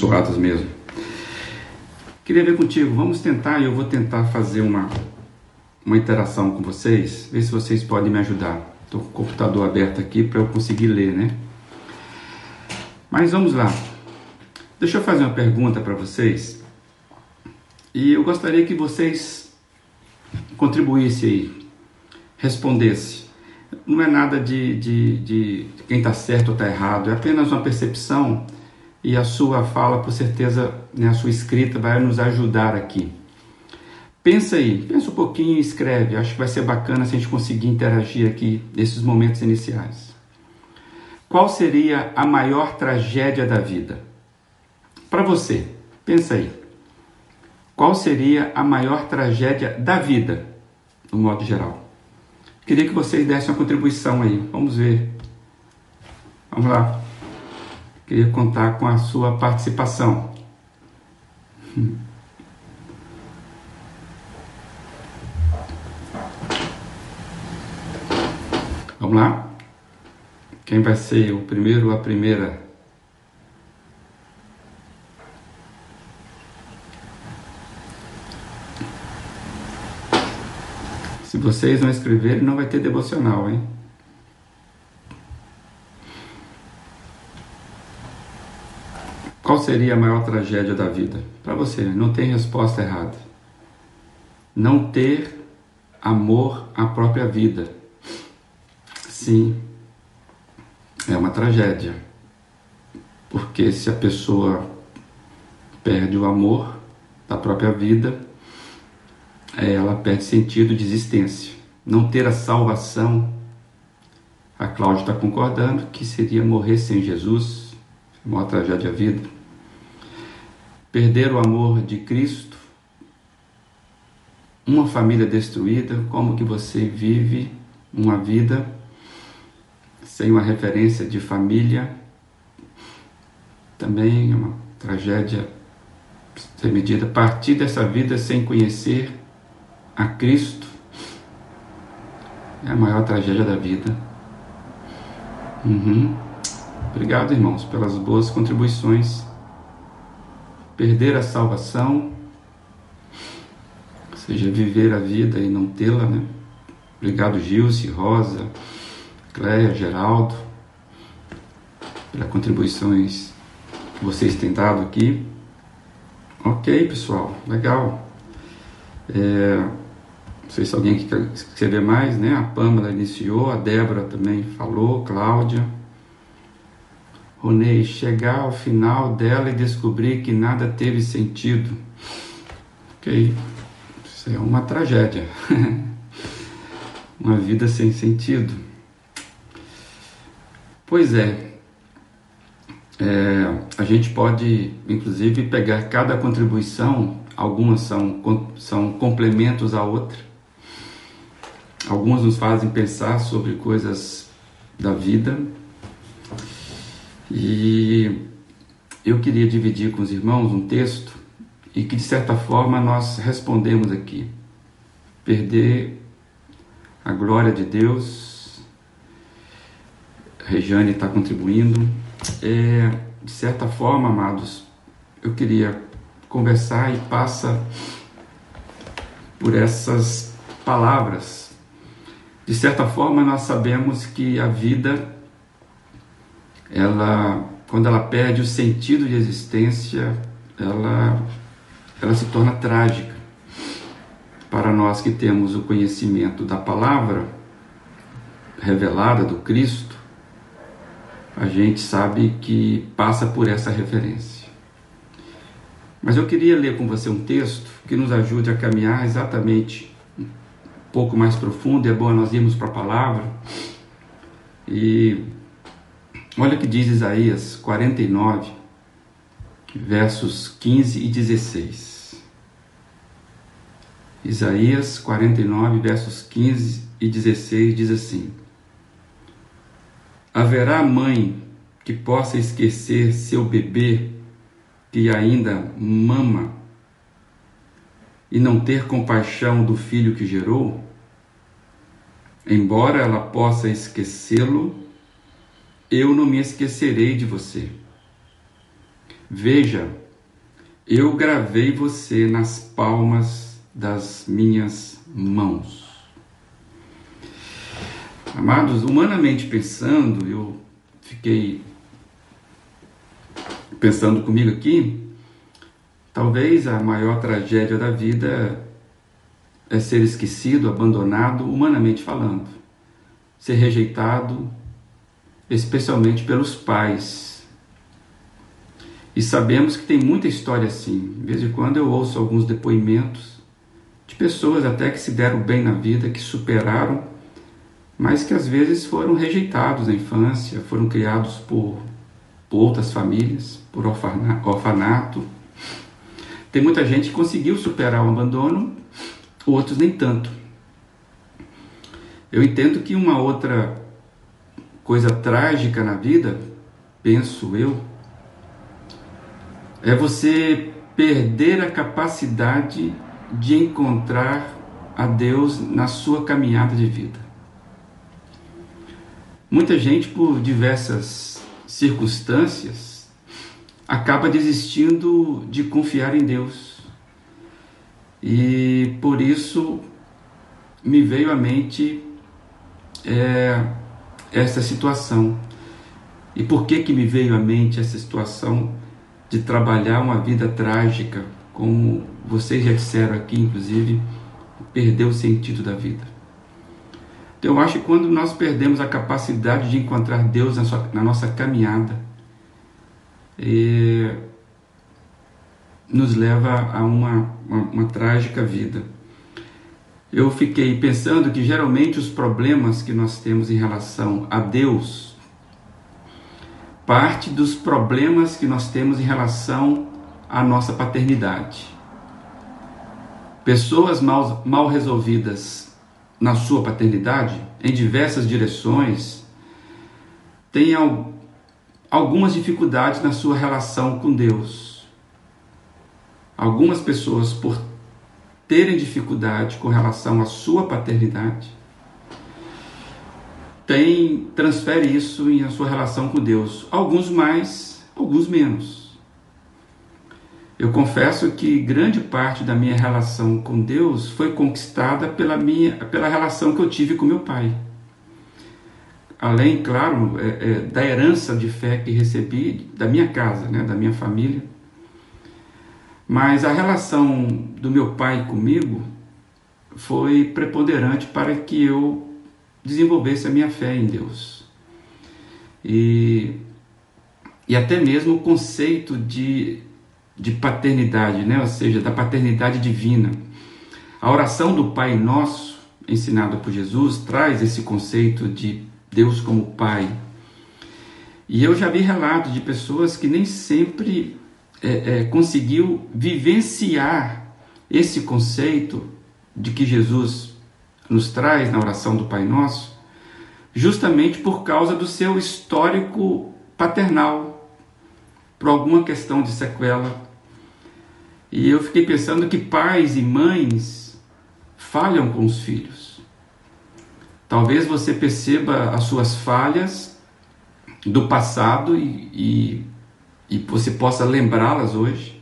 abençoadas mesmo. Queria ver contigo, vamos tentar, e eu vou tentar fazer uma, uma interação com vocês, ver se vocês podem me ajudar. Estou com o computador aberto aqui para eu conseguir ler, né? Mas vamos lá. Deixa eu fazer uma pergunta para vocês. E eu gostaria que vocês contribuíssem aí, respondessem. Não é nada de, de, de quem está certo ou está errado, é apenas uma percepção e a sua fala, por certeza, né, a sua escrita vai nos ajudar aqui. Pensa aí, pensa um pouquinho e escreve. Acho que vai ser bacana se a gente conseguir interagir aqui nesses momentos iniciais. Qual seria a maior tragédia da vida? Para você, pensa aí. Qual seria a maior tragédia da vida, no modo geral? Queria que vocês dessem uma contribuição aí. Vamos ver. Vamos lá. Queria contar com a sua participação. Vamos lá? Quem vai ser o primeiro ou a primeira? Se vocês não escreverem, não vai ter devocional, hein? Qual seria a maior tragédia da vida? Para você, não tem resposta errada. Não ter amor à própria vida. Sim, é uma tragédia. Porque se a pessoa perde o amor da própria vida, ela perde sentido de existência. Não ter a salvação, a Cláudia está concordando que seria morrer sem Jesus, uma tragédia da vida perder o amor de Cristo, uma família destruída, como que você vive uma vida sem uma referência de família, também é uma tragédia ser medida. Partir dessa vida sem conhecer a Cristo é a maior tragédia da vida. Uhum. Obrigado, irmãos, pelas boas contribuições perder a salvação, ou seja, viver a vida e não tê-la, né? Obrigado, Gilce, Rosa, Cléia, Geraldo, pelas contribuições que vocês têm dado aqui. Ok, pessoal, legal. É, não sei se alguém quer escrever mais, né? A Pamela iniciou, a Débora também falou, Cláudia. Ronei, chegar ao final dela e descobrir que nada teve sentido. Ok, isso é uma tragédia. uma vida sem sentido. Pois é, é, a gente pode, inclusive, pegar cada contribuição, algumas são, são complementos à outra, algumas nos fazem pensar sobre coisas da vida, e eu queria dividir com os irmãos um texto e que de certa forma nós respondemos aqui. Perder a glória de Deus, Rejane está contribuindo. É, de certa forma, amados, eu queria conversar e passa por essas palavras. De certa forma, nós sabemos que a vida ela, quando ela perde o sentido de existência, ela, ela se torna trágica. Para nós que temos o conhecimento da palavra revelada do Cristo, a gente sabe que passa por essa referência. Mas eu queria ler com você um texto que nos ajude a caminhar exatamente um pouco mais profundo. É bom nós irmos para a palavra e Olha o que diz Isaías 49, versos 15 e 16. Isaías 49, versos 15 e 16 diz assim: Haverá mãe que possa esquecer seu bebê que ainda mama e não ter compaixão do filho que gerou? Embora ela possa esquecê-lo, eu não me esquecerei de você. Veja, eu gravei você nas palmas das minhas mãos. Amados, humanamente pensando, eu fiquei pensando comigo aqui, talvez a maior tragédia da vida é ser esquecido, abandonado, humanamente falando, ser rejeitado, especialmente pelos pais. E sabemos que tem muita história assim. De vez em quando eu ouço alguns depoimentos de pessoas até que se deram bem na vida, que superaram, mas que às vezes foram rejeitados na infância, foram criados por, por outras famílias, por orfanato. Tem muita gente que conseguiu superar o abandono outros nem tanto. Eu entendo que uma outra coisa trágica na vida, penso eu, é você perder a capacidade de encontrar a Deus na sua caminhada de vida. Muita gente, por diversas circunstâncias, acaba desistindo de confiar em Deus e por isso me veio à mente é, essa situação. E por que que me veio à mente essa situação de trabalhar uma vida trágica, como vocês já disseram aqui, inclusive, perder o sentido da vida? Então, eu acho que quando nós perdemos a capacidade de encontrar Deus na, sua, na nossa caminhada, é, nos leva a uma, uma, uma trágica vida. Eu fiquei pensando que geralmente os problemas que nós temos em relação a Deus parte dos problemas que nós temos em relação à nossa paternidade. Pessoas mal, mal resolvidas na sua paternidade, em diversas direções, têm algumas dificuldades na sua relação com Deus Algumas pessoas, por terem dificuldade com relação à sua paternidade, tem, transfere isso em a sua relação com Deus. Alguns mais, alguns menos. Eu confesso que grande parte da minha relação com Deus foi conquistada pela, minha, pela relação que eu tive com meu pai. Além, claro, é, é, da herança de fé que recebi da minha casa, né, da minha família mas a relação do meu pai comigo foi preponderante para que eu desenvolvesse a minha fé em Deus. E, e até mesmo o conceito de, de paternidade, né? ou seja, da paternidade divina. A oração do Pai Nosso, ensinada por Jesus, traz esse conceito de Deus como Pai. E eu já vi relatos de pessoas que nem sempre é, é, conseguiu vivenciar esse conceito de que Jesus nos traz na oração do Pai Nosso, justamente por causa do seu histórico paternal, por alguma questão de sequela. E eu fiquei pensando que pais e mães falham com os filhos. Talvez você perceba as suas falhas do passado e, e e você possa lembrá-las hoje,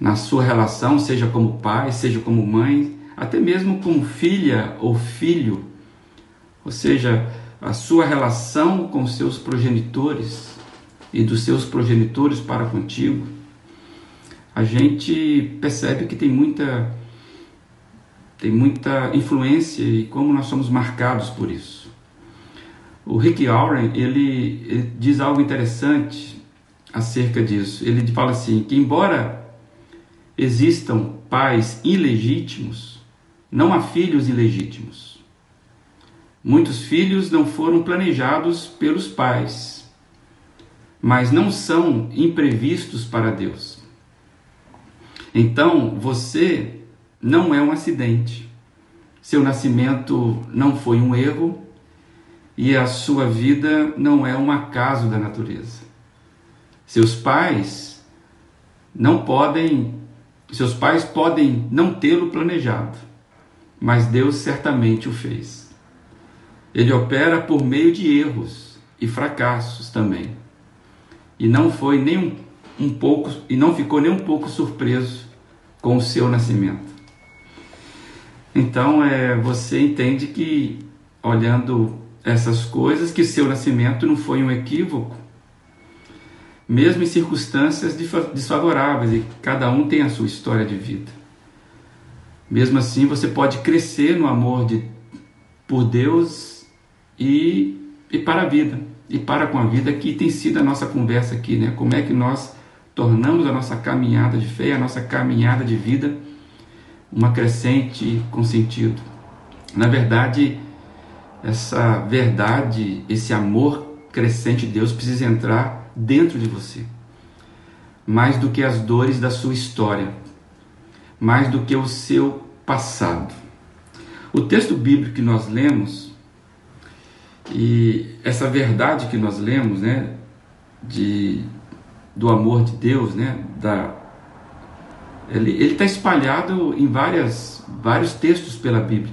na sua relação, seja como pai, seja como mãe, até mesmo como filha ou filho, ou seja, a sua relação com seus progenitores e dos seus progenitores para contigo, a gente percebe que tem muita tem muita influência e como nós somos marcados por isso. O Rick Warren ele, ele diz algo interessante acerca disso. Ele fala assim: que embora existam pais ilegítimos, não há filhos ilegítimos. Muitos filhos não foram planejados pelos pais, mas não são imprevistos para Deus. Então, você não é um acidente. Seu nascimento não foi um erro e a sua vida não é um acaso da natureza. Seus pais não podem, seus pais podem não tê-lo planejado, mas Deus certamente o fez. Ele opera por meio de erros e fracassos também. E não foi nem um um pouco e não ficou nem um pouco surpreso com o seu nascimento. Então, é, você entende que olhando essas coisas que seu nascimento não foi um equívoco, mesmo em circunstâncias desfavoráveis, e cada um tem a sua história de vida. Mesmo assim, você pode crescer no amor de, por Deus e, e para a vida, e para com a vida, que tem sido a nossa conversa aqui, né? Como é que nós tornamos a nossa caminhada de fé, a nossa caminhada de vida, uma crescente com sentido. Na verdade, essa verdade, esse amor crescente de Deus precisa entrar dentro de você. Mais do que as dores da sua história, mais do que o seu passado. O texto bíblico que nós lemos e essa verdade que nós lemos, né, de do amor de Deus, né, da ele está espalhado em várias, vários textos pela Bíblia.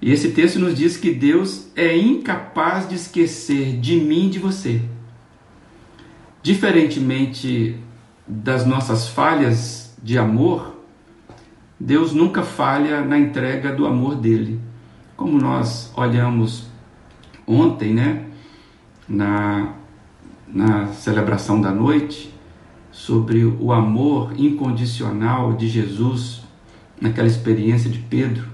E esse texto nos diz que Deus é incapaz de esquecer de mim de você. Diferentemente das nossas falhas de amor, Deus nunca falha na entrega do amor dele. Como nós olhamos ontem, né, na, na celebração da noite, sobre o amor incondicional de Jesus naquela experiência de Pedro.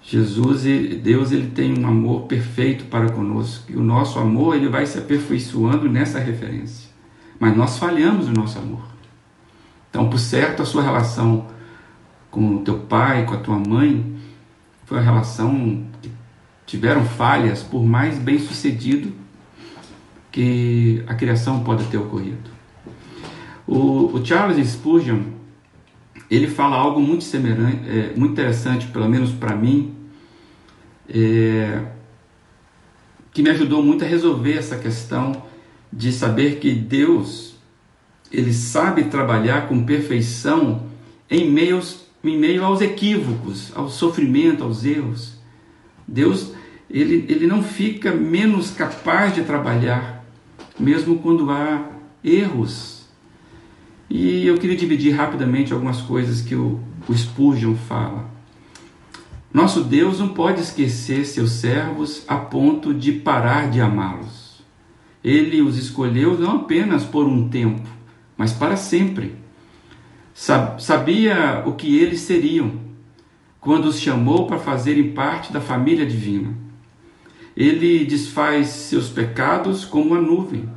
Jesus, Deus, ele tem um amor perfeito para conosco e o nosso amor ele vai se aperfeiçoando nessa referência. Mas nós falhamos no nosso amor. Então, por certo, a sua relação com o teu pai, com a tua mãe, foi uma relação que tiveram falhas, por mais bem sucedido que a criação pode ter ocorrido. O, o Charles Spurgeon ele fala algo muito semelhante, é, muito interessante, pelo menos para mim, é, que me ajudou muito a resolver essa questão de saber que Deus ele sabe trabalhar com perfeição em meio, em meio aos equívocos, ao sofrimento, aos erros. Deus ele, ele não fica menos capaz de trabalhar, mesmo quando há erros. E eu queria dividir rapidamente algumas coisas que o, o Spurgeon fala. Nosso Deus não pode esquecer seus servos a ponto de parar de amá-los. Ele os escolheu não apenas por um tempo, mas para sempre. Sabia o que eles seriam quando os chamou para fazerem parte da família divina. Ele desfaz seus pecados como a nuvem.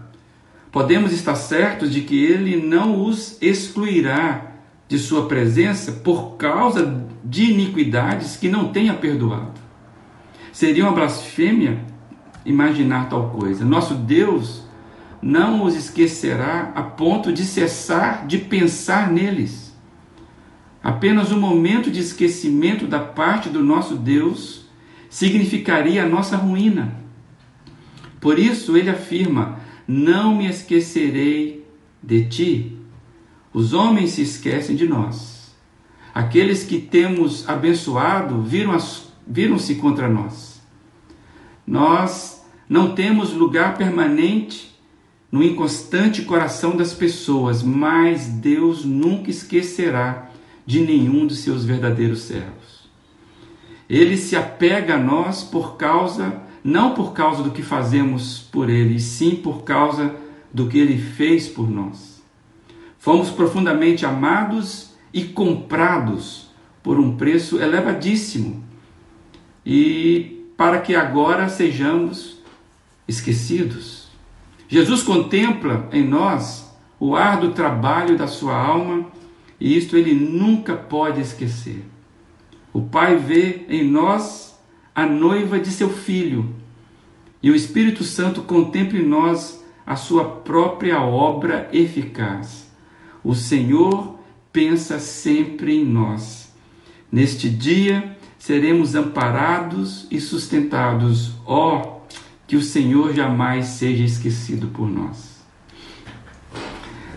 Podemos estar certos de que ele não os excluirá de sua presença por causa de iniquidades que não tenha perdoado. Seria uma blasfêmia imaginar tal coisa. Nosso Deus não os esquecerá a ponto de cessar de pensar neles. Apenas um momento de esquecimento da parte do nosso Deus significaria a nossa ruína. Por isso ele afirma: Não me esquecerei de ti. Os homens se esquecem de nós. Aqueles que temos abençoado viram-se viram contra nós. Nós não temos lugar permanente no inconstante coração das pessoas, mas Deus nunca esquecerá de nenhum dos seus verdadeiros servos. Ele se apega a nós por causa, não por causa do que fazemos por ele, e sim por causa do que ele fez por nós. Fomos profundamente amados e comprados por um preço elevadíssimo. E para que agora sejamos esquecidos. Jesus contempla em nós o árduo trabalho da sua alma e isto ele nunca pode esquecer. O Pai vê em nós a noiva de seu filho e o Espírito Santo contempla em nós a sua própria obra eficaz. O Senhor pensa sempre em nós. Neste dia seremos amparados e sustentados. Ó, que o Senhor jamais seja esquecido por nós.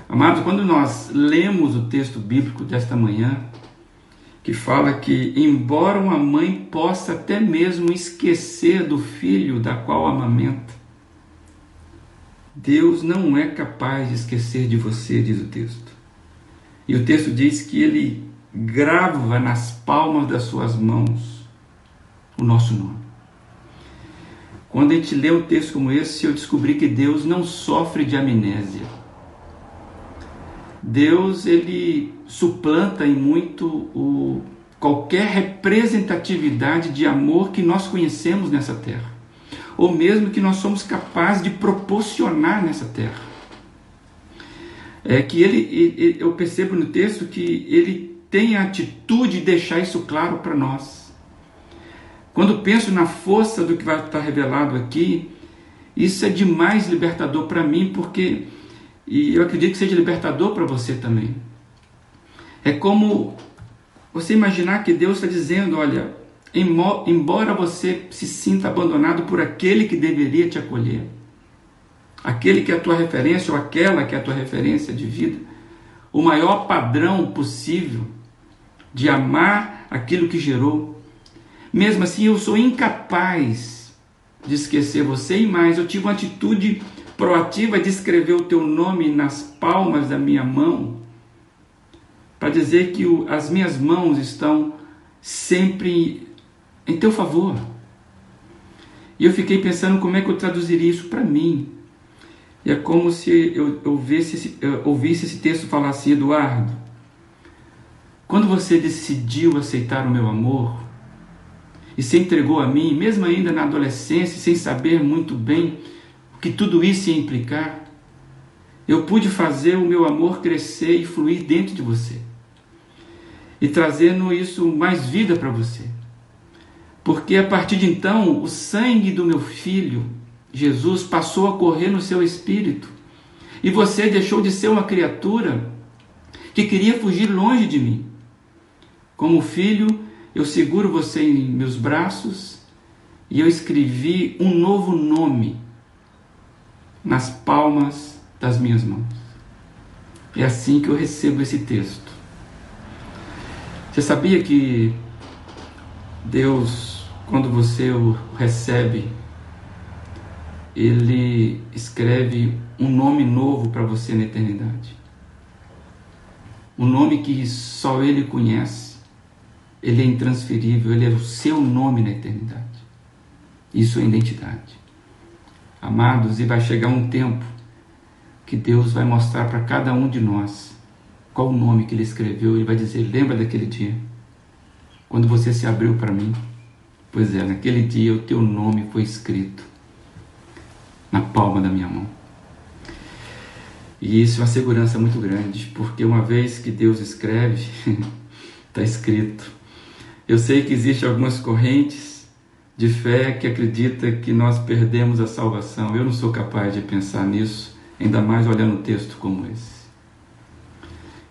Amados, quando nós lemos o texto bíblico desta manhã, que fala que, embora uma mãe possa até mesmo esquecer do filho da qual amamenta, Deus não é capaz de esquecer de você, diz o texto. E o texto diz que ele grava nas palmas das suas mãos o nosso nome. Quando a gente lê um texto como esse, eu descobri que Deus não sofre de amnésia. Deus ele suplanta em muito o, qualquer representatividade de amor que nós conhecemos nessa terra, ou mesmo que nós somos capazes de proporcionar nessa terra. É que ele, ele eu percebo no texto que ele tem a atitude de deixar isso claro para nós. Quando penso na força do que vai estar revelado aqui, isso é demais libertador para mim, porque e eu acredito que seja libertador para você também. É como você imaginar que Deus está dizendo: olha, embora você se sinta abandonado por aquele que deveria te acolher, aquele que é a tua referência ou aquela que é a tua referência de vida, o maior padrão possível de amar aquilo que gerou. Mesmo assim, eu sou incapaz de esquecer você e mais, eu tive uma atitude proativa de escrever o teu nome nas palmas da minha mão, para dizer que o, as minhas mãos estão sempre em teu favor. E eu fiquei pensando como é que eu traduziria isso para mim. E é como se eu, eu, ouvisse, eu ouvisse esse texto falar assim, Eduardo, quando você decidiu aceitar o meu amor e se entregou a mim, mesmo ainda na adolescência, sem saber muito bem o que tudo isso ia implicar, eu pude fazer o meu amor crescer e fluir dentro de você. E trazendo isso mais vida para você. Porque a partir de então, o sangue do meu filho, Jesus, passou a correr no seu espírito. E você deixou de ser uma criatura que queria fugir longe de mim. Como filho, eu seguro você em meus braços e eu escrevi um novo nome nas palmas das minhas mãos. É assim que eu recebo esse texto. Você sabia que Deus, quando você o recebe, ele escreve um nome novo para você na eternidade. Um nome que só ele conhece ele é intransferível, ele é o seu nome na eternidade. Isso é identidade. Amados, e vai chegar um tempo que Deus vai mostrar para cada um de nós qual o nome que ele escreveu e vai dizer: Lembra daquele dia? Quando você se abriu para mim? Pois é, naquele dia o teu nome foi escrito na palma da minha mão. E isso é uma segurança muito grande, porque uma vez que Deus escreve, está escrito. Eu sei que existem algumas correntes de fé que acredita que nós perdemos a salvação. Eu não sou capaz de pensar nisso, ainda mais olhando um texto como esse.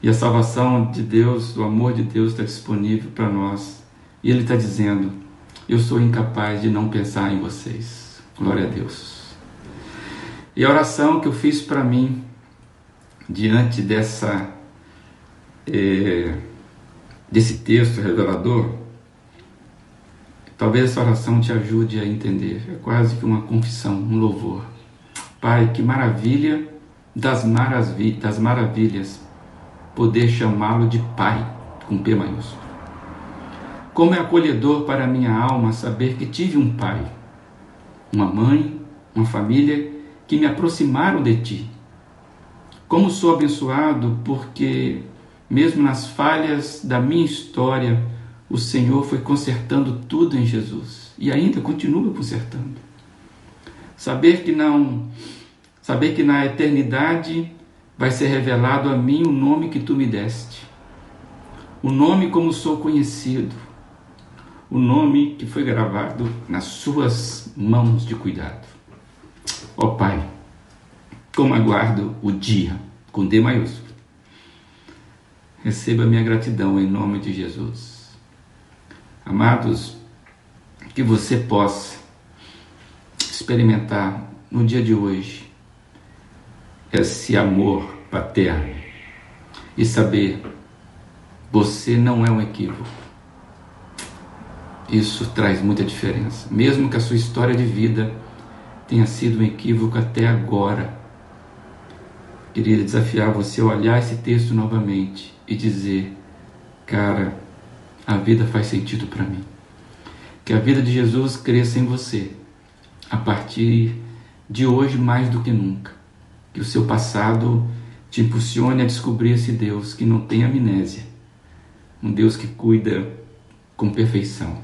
E a salvação de Deus, o amor de Deus está disponível para nós. E Ele está dizendo: Eu sou incapaz de não pensar em vocês. Glória a Deus. E a oração que eu fiz para mim, diante dessa, é, desse texto revelador, Talvez essa oração te ajude a entender. É quase que uma confissão, um louvor. Pai, que maravilha das, maravi das maravilhas poder chamá-lo de Pai, com P maiúsculo. Como é acolhedor para minha alma saber que tive um pai, uma mãe, uma família que me aproximaram de ti. Como sou abençoado porque, mesmo nas falhas da minha história, o Senhor foi consertando tudo em Jesus e ainda continua consertando. Saber que não, saber que na eternidade vai ser revelado a mim o nome que tu me deste. O nome como sou conhecido. O nome que foi gravado nas suas mãos de cuidado. Ó oh, Pai, como aguardo o dia com D maiúsculo. Receba minha gratidão em nome de Jesus. Amados, que você possa experimentar no dia de hoje esse amor paterno e saber você não é um equívoco. Isso traz muita diferença. Mesmo que a sua história de vida tenha sido um equívoco até agora, queria desafiar você a olhar esse texto novamente e dizer: Cara, a vida faz sentido para mim. Que a vida de Jesus cresça em você a partir de hoje mais do que nunca. Que o seu passado te impulsione a descobrir esse Deus que não tem amnésia, um Deus que cuida com perfeição.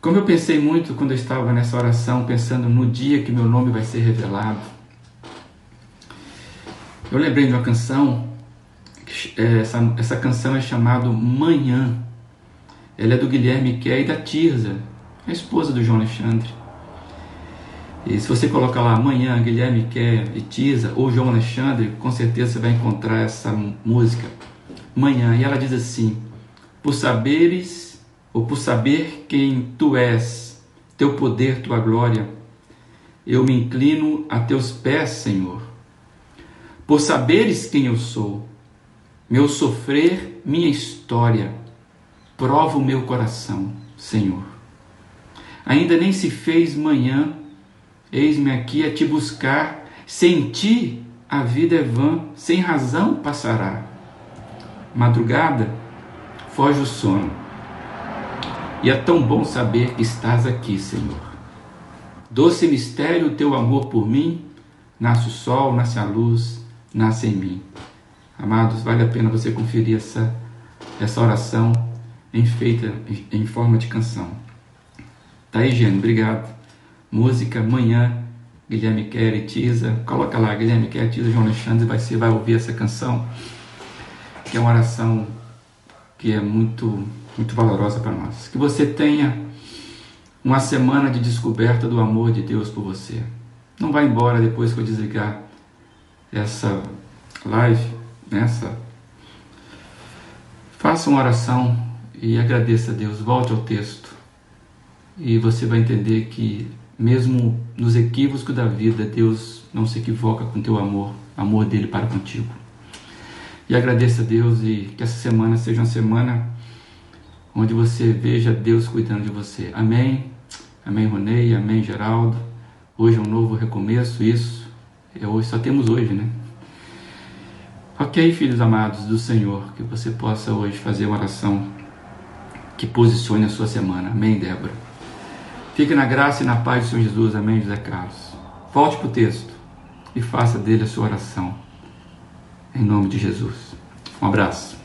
Como eu pensei muito quando eu estava nessa oração, pensando no dia que meu nome vai ser revelado, eu lembrei de uma canção, essa, essa canção é chamada Manhã. Ela é do Guilherme Kerr e da Tirza, a esposa do João Alexandre. E se você colocar lá amanhã Guilherme Kerr e Tirza ou João Alexandre, com certeza você vai encontrar essa música. Manhã. E ela diz assim: Por saberes ou por saber quem tu és, teu poder, tua glória, eu me inclino a teus pés, Senhor por saberes quem eu sou, meu sofrer, minha história, prova o meu coração, Senhor. Ainda nem se fez manhã, eis-me aqui a te buscar, sem ti a vida é vã, sem razão passará. Madrugada, foge o sono, e é tão bom saber que estás aqui, Senhor. Doce mistério o teu amor por mim, nasce o sol, nasce a luz, nasce em mim. Amados, vale a pena você conferir essa, essa oração em feita em, forma de canção. Tá aí, Gênio, obrigado. Música, manhã, Guilherme Kerr e Tisa. Coloca lá, Guilherme Kerr, Tisa, João Alexandre, você vai ouvir essa canção, que é uma oração que é muito, muito valorosa para nós. Que você tenha uma semana de descoberta do amor de Deus por você. Não vá embora depois que eu desligar essa live, nessa, faça uma oração e agradeça a Deus. Volte ao texto e você vai entender que mesmo nos equívocos da vida, Deus não se equivoca com teu amor, amor dele para contigo. E agradeça a Deus e que essa semana seja uma semana onde você veja Deus cuidando de você. Amém. Amém, Ronei. Amém, Geraldo. Hoje é um novo recomeço, isso é hoje, só temos hoje, né? Ok, filhos amados do Senhor, que você possa hoje fazer uma oração que posicione a sua semana. Amém, Débora? Fique na graça e na paz do Senhor Jesus. Amém, José Carlos. Volte para o texto e faça dele a sua oração. Em nome de Jesus. Um abraço.